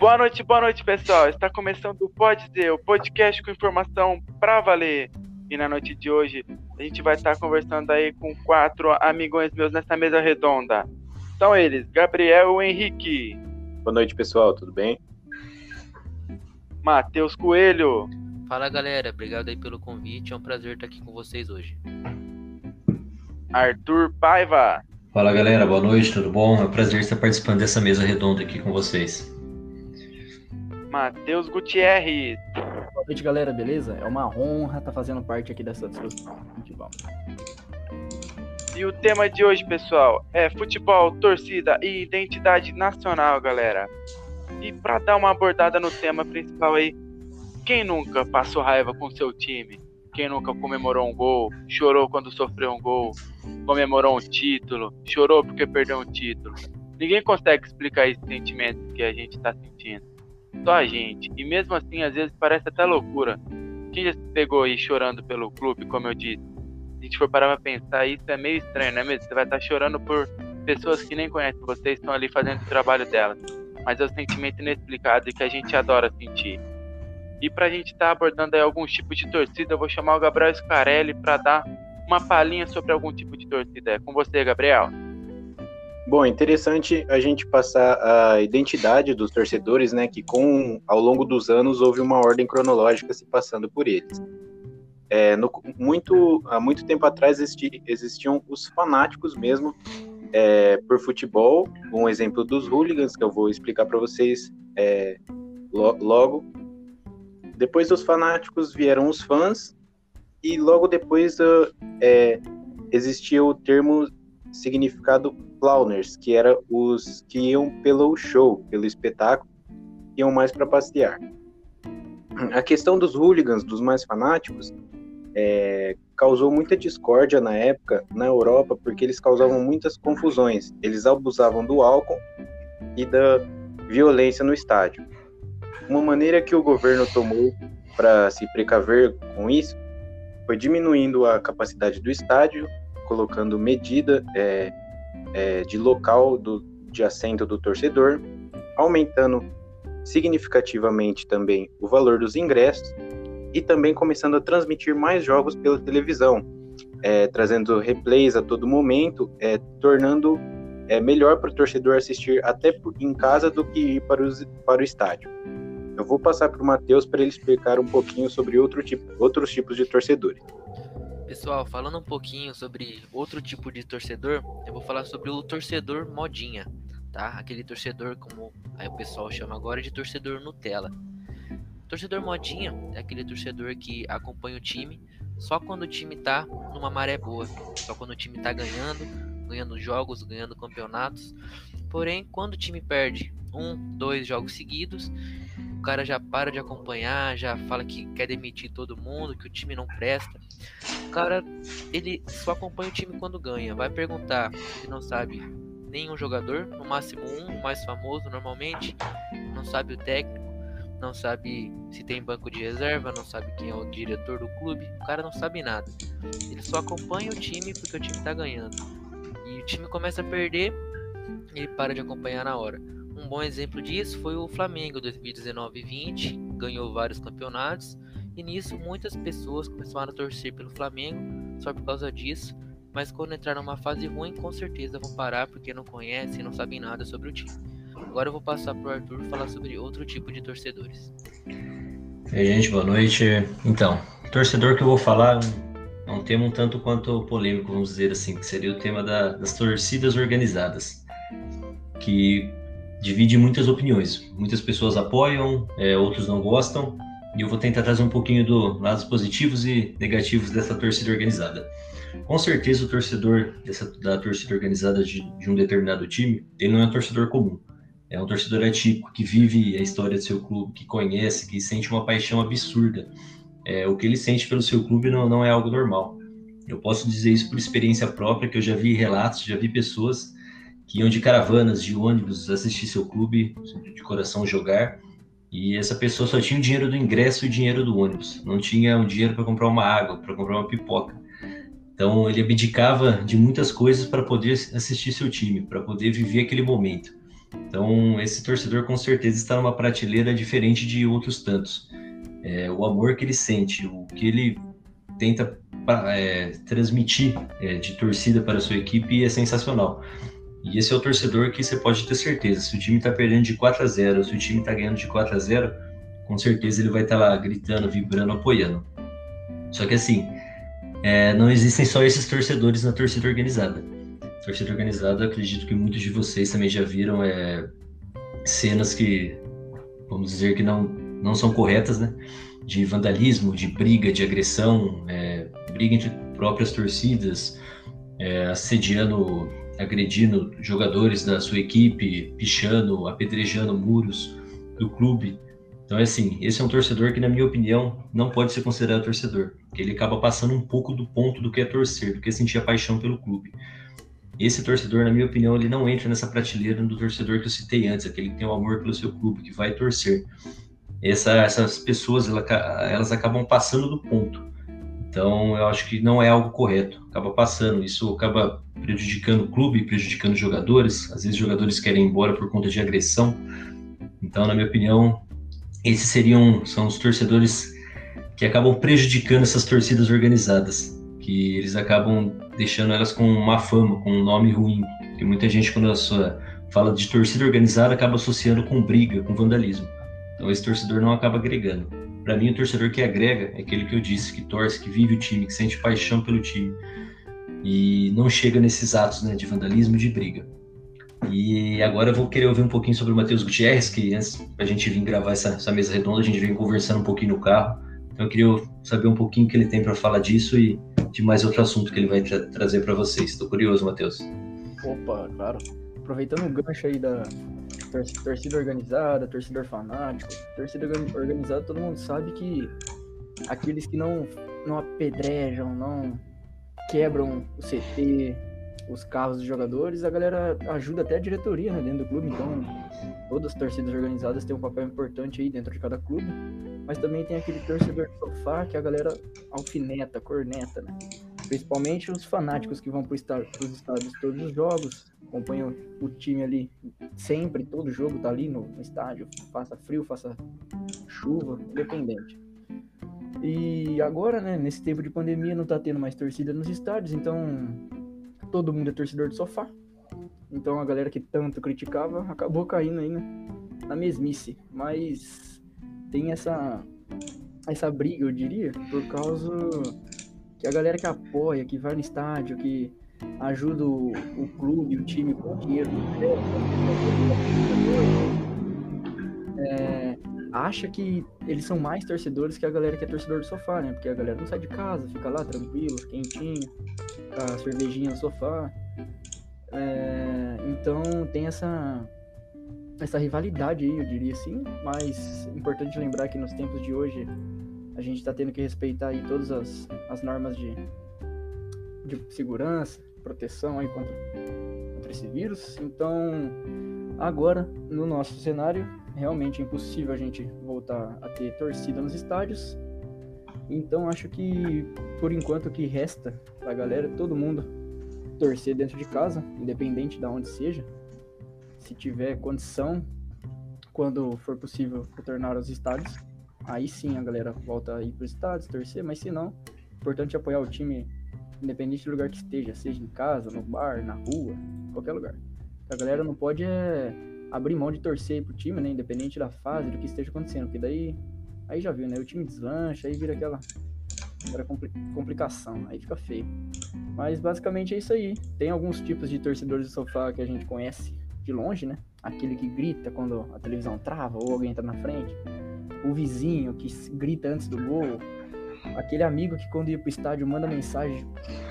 Boa noite, boa noite, pessoal. Está começando o Pode Ser, o podcast com informação pra valer. E na noite de hoje, a gente vai estar conversando aí com quatro amigões meus nessa mesa redonda. São eles, Gabriel e Henrique. Boa noite, pessoal, tudo bem? Matheus Coelho. Fala, galera. Obrigado aí pelo convite. É um prazer estar aqui com vocês hoje. Arthur Paiva. Fala, galera. Boa noite, tudo bom? É um prazer estar participando dessa mesa redonda aqui com vocês. Matheus Gutierrez. Boa noite, galera, beleza? É uma honra estar fazendo parte aqui dessa discussão. Muito bom. E o tema de hoje, pessoal, é futebol, torcida e identidade nacional, galera. E para dar uma abordada no tema principal aí, quem nunca passou raiva com seu time? Quem nunca comemorou um gol, chorou quando sofreu um gol, comemorou um título, chorou porque perdeu um título? Ninguém consegue explicar esse sentimento que a gente está sentindo. Só a gente. E mesmo assim, às vezes parece até loucura. Quem já se pegou aí chorando pelo clube, como eu disse? Se a gente for parar pra pensar, isso é meio estranho, não é mesmo? Você vai estar chorando por pessoas que nem conhecem você, estão ali fazendo o trabalho delas. Mas é um sentimento inexplicado e que a gente adora sentir. E para a gente estar tá abordando aí alguns tipos de torcida, eu vou chamar o Gabriel Scarelli para dar uma palhinha sobre algum tipo de torcida. É com você, Gabriel. Bom, interessante a gente passar a identidade dos torcedores, né? Que com ao longo dos anos houve uma ordem cronológica se passando por eles. É, no, muito, há muito tempo atrás existi, existiam os fanáticos mesmo é, por futebol. Um exemplo dos hooligans que eu vou explicar para vocês é, lo, logo. Depois dos fanáticos vieram os fãs e logo depois uh, é, existia o termo significado plauners, que era os que iam pelo show, pelo espetáculo, iam mais para passear. A questão dos hooligans, dos mais fanáticos, é, causou muita discórdia na época na Europa, porque eles causavam muitas confusões. Eles abusavam do álcool e da violência no estádio. Uma maneira que o governo tomou para se precaver com isso foi diminuindo a capacidade do estádio, colocando medida é, é, de local do, de assento do torcedor, aumentando significativamente também o valor dos ingressos e também começando a transmitir mais jogos pela televisão, é, trazendo replays a todo momento, é, tornando é, melhor para o torcedor assistir até em casa do que ir para, os, para o estádio. Eu vou passar para o Matheus para ele explicar um pouquinho sobre outro tipo, outros tipos de torcedores. Pessoal, falando um pouquinho sobre outro tipo de torcedor, eu vou falar sobre o torcedor modinha, tá? Aquele torcedor, como aí o pessoal chama agora, de torcedor Nutella. Torcedor modinha é aquele torcedor que acompanha o time só quando o time tá numa maré boa, só quando o time tá ganhando, ganhando jogos, ganhando campeonatos. Porém, quando o time perde um, dois jogos seguidos, o cara já para de acompanhar, já fala que quer demitir todo mundo, que o time não presta. O cara, ele só acompanha o time quando ganha. Vai perguntar, ele não sabe nenhum jogador, no máximo um, o mais famoso normalmente, não sabe o técnico, não sabe se tem banco de reserva, não sabe quem é o diretor do clube, o cara não sabe nada. Ele só acompanha o time porque o time tá ganhando. E o time começa a perder, ele para de acompanhar na hora. Um bom exemplo disso foi o Flamengo 2019 e 20, ganhou vários campeonatos e nisso muitas pessoas começaram a torcer pelo Flamengo só por causa disso, mas quando entrar numa fase ruim, com certeza vão parar porque não conhecem não sabem nada sobre o time. Agora eu vou passar para o Arthur falar sobre outro tipo de torcedores. E aí, gente, boa noite. Então, torcedor que eu vou falar é um tema um tanto quanto polêmico, vamos dizer assim, que seria o tema da, das torcidas organizadas, que divide muitas opiniões. Muitas pessoas apoiam, é, outros não gostam, e eu vou tentar trazer um pouquinho do lados positivos e negativos dessa torcida organizada. Com certeza o torcedor dessa, da torcida organizada de, de, um determinado time, ele não é um torcedor comum. É um torcedor atípico que vive a história do seu clube, que conhece, que sente uma paixão absurda. É, o que ele sente pelo seu clube não, não é algo normal. Eu posso dizer isso por experiência própria, que eu já vi relatos, já vi pessoas que iam de caravanas, de ônibus, assistir seu clube, de coração jogar, e essa pessoa só tinha o dinheiro do ingresso e o dinheiro do ônibus, não tinha um dinheiro para comprar uma água, para comprar uma pipoca. Então ele abdicava de muitas coisas para poder assistir seu time, para poder viver aquele momento. Então, esse torcedor com certeza está numa prateleira diferente de outros tantos. É, o amor que ele sente, o que ele tenta é, transmitir é, de torcida para a sua equipe é sensacional. E esse é o torcedor que você pode ter certeza. Se o time está perdendo de 4 a 0, se o time está ganhando de 4 a 0, com certeza ele vai estar tá lá gritando, vibrando, apoiando. Só que assim, é, não existem só esses torcedores na torcida organizada. Torcida organizada, acredito que muitos de vocês também já viram é, cenas que, vamos dizer que não, não são corretas, né? De vandalismo, de briga, de agressão, é, briga entre próprias torcidas, é, assediando agredindo jogadores da sua equipe, pichando, apedrejando muros do clube. Então, é assim, esse é um torcedor que, na minha opinião, não pode ser considerado torcedor, ele acaba passando um pouco do ponto do que é torcer, do que é sentir a paixão pelo clube. Esse torcedor, na minha opinião, ele não entra nessa prateleira do torcedor que eu citei antes, aquele que tem o amor pelo seu clube, que vai torcer. Essa, essas pessoas, elas acabam passando do ponto. Então, eu acho que não é algo correto. Acaba passando, isso acaba prejudicando o clube, prejudicando os jogadores. Às vezes, jogadores querem ir embora por conta de agressão. Então, na minha opinião, esses seriam são os torcedores que acabam prejudicando essas torcidas organizadas, que eles acabam deixando elas com uma fama, com um nome ruim. Porque muita gente, quando fala de torcida organizada, acaba associando com briga, com vandalismo. Então, esse torcedor não acaba agregando. Para mim, o torcedor que agrega é aquele que eu disse, que torce, que vive o time, que sente paixão pelo time e não chega nesses atos né, de vandalismo e de briga. E agora eu vou querer ouvir um pouquinho sobre o Matheus Gutierrez, que antes da gente vir gravar essa, essa, mesa redonda, a gente vem conversando um pouquinho no carro. Então eu queria saber um pouquinho o que ele tem para falar disso e de mais outro assunto que ele vai tra trazer para vocês. Estou curioso, Matheus. Opa, claro. Aproveitando o gancho aí da, torcida organizada, torcedor fanático. Torcida organizada, todo mundo sabe que aqueles que não, não apedrejam, não quebram o CT, os carros dos jogadores, a galera ajuda até a diretoria né, dentro do clube. Então, todas as torcidas organizadas têm um papel importante aí dentro de cada clube. Mas também tem aquele torcedor de sofá que a galera alfineta, corneta, né? Principalmente os fanáticos que vão para os estádios todos os jogos, acompanham o time ali sempre, todo jogo tá ali no, no estádio, faça frio, faça chuva, independente. E agora, né, nesse tempo de pandemia, não tá tendo mais torcida nos estádios, então todo mundo é torcedor de sofá. Então a galera que tanto criticava acabou caindo aí né, na mesmice. Mas tem essa essa briga, eu diria, por causa que a galera que apoia, que vai no estádio, que ajuda o, o clube, o time com dinheiro é, acha que eles são mais torcedores que a galera que é torcedor do sofá, né? Porque a galera não sai de casa, fica lá tranquilo, quentinho, a cervejinha no sofá. É, então tem essa essa rivalidade aí, eu diria assim, mas é importante lembrar que nos tempos de hoje a gente está tendo que respeitar aí todas as, as normas de, de segurança, proteção aí contra, contra esse vírus. Então, agora, no nosso cenário, realmente é impossível a gente voltar a ter torcida nos estádios. Então, acho que, por enquanto, o que resta pra galera, todo mundo torcer dentro de casa, independente de onde seja. Se tiver condição, quando for possível retornar aos estádios, aí sim a galera volta a ir para os estádios, torcer, mas se não, importante é apoiar o time independente do lugar que esteja, seja em casa, no bar, na rua, qualquer lugar. A galera não pode é, abrir mão de torcer pro time, né, independente da fase, do que esteja acontecendo, porque daí aí já viu, né, o time deslancha, aí vira aquela, aquela complicação, aí fica feio. Mas basicamente é isso aí. Tem alguns tipos de torcedores de sofá que a gente conhece de longe, né? Aquele que grita quando a televisão trava ou alguém tá na frente o vizinho que grita antes do gol, aquele amigo que quando ia pro estádio manda mensagem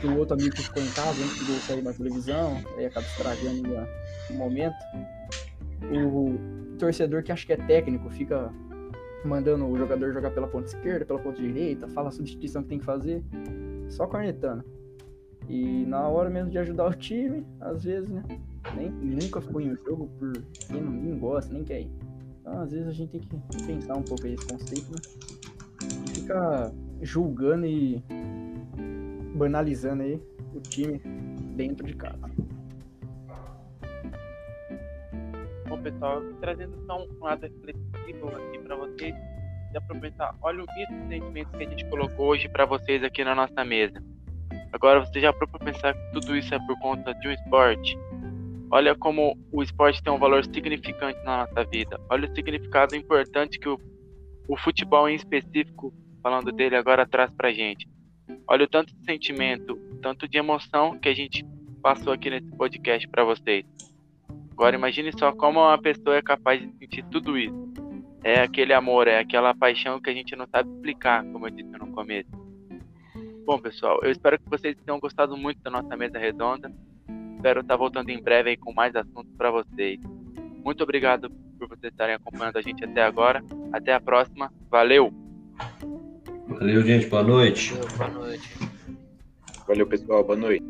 pro outro amigo que ficou em casa antes do gol sair na televisão, aí acaba estragando o momento. O torcedor que acha que é técnico fica mandando o jogador jogar pela ponta esquerda, pela ponta direita, fala a substituição que tem que fazer, só cornetando. E na hora mesmo de ajudar o time, às vezes, né? Nem, nunca foi em um jogo por quem não gosta, nem quer ir. Então, às vezes a gente tem que pensar um pouco esse conceito, né? Fica julgando e banalizando aí o time dentro de casa. pessoal, trazendo só um lado reflexivo aqui para vocês, e aproveitar, olha o misto de que a gente colocou hoje para vocês aqui na nossa mesa. Agora você já para pensar que tudo isso é por conta de um esporte? Olha como o esporte tem um valor significante na nossa vida. Olha o significado importante que o, o futebol em específico, falando dele agora, traz pra gente. Olha o tanto de sentimento, tanto de emoção que a gente passou aqui nesse podcast para vocês. Agora imagine só como uma pessoa é capaz de sentir tudo isso. É aquele amor, é aquela paixão que a gente não sabe explicar, como eu disse no começo. Bom, pessoal, eu espero que vocês tenham gostado muito da nossa mesa redonda. Espero estar voltando em breve com mais assuntos para vocês. Muito obrigado por vocês estarem acompanhando a gente até agora. Até a próxima. Valeu! Valeu, gente. Boa noite. Boa noite. Valeu, pessoal. Boa noite.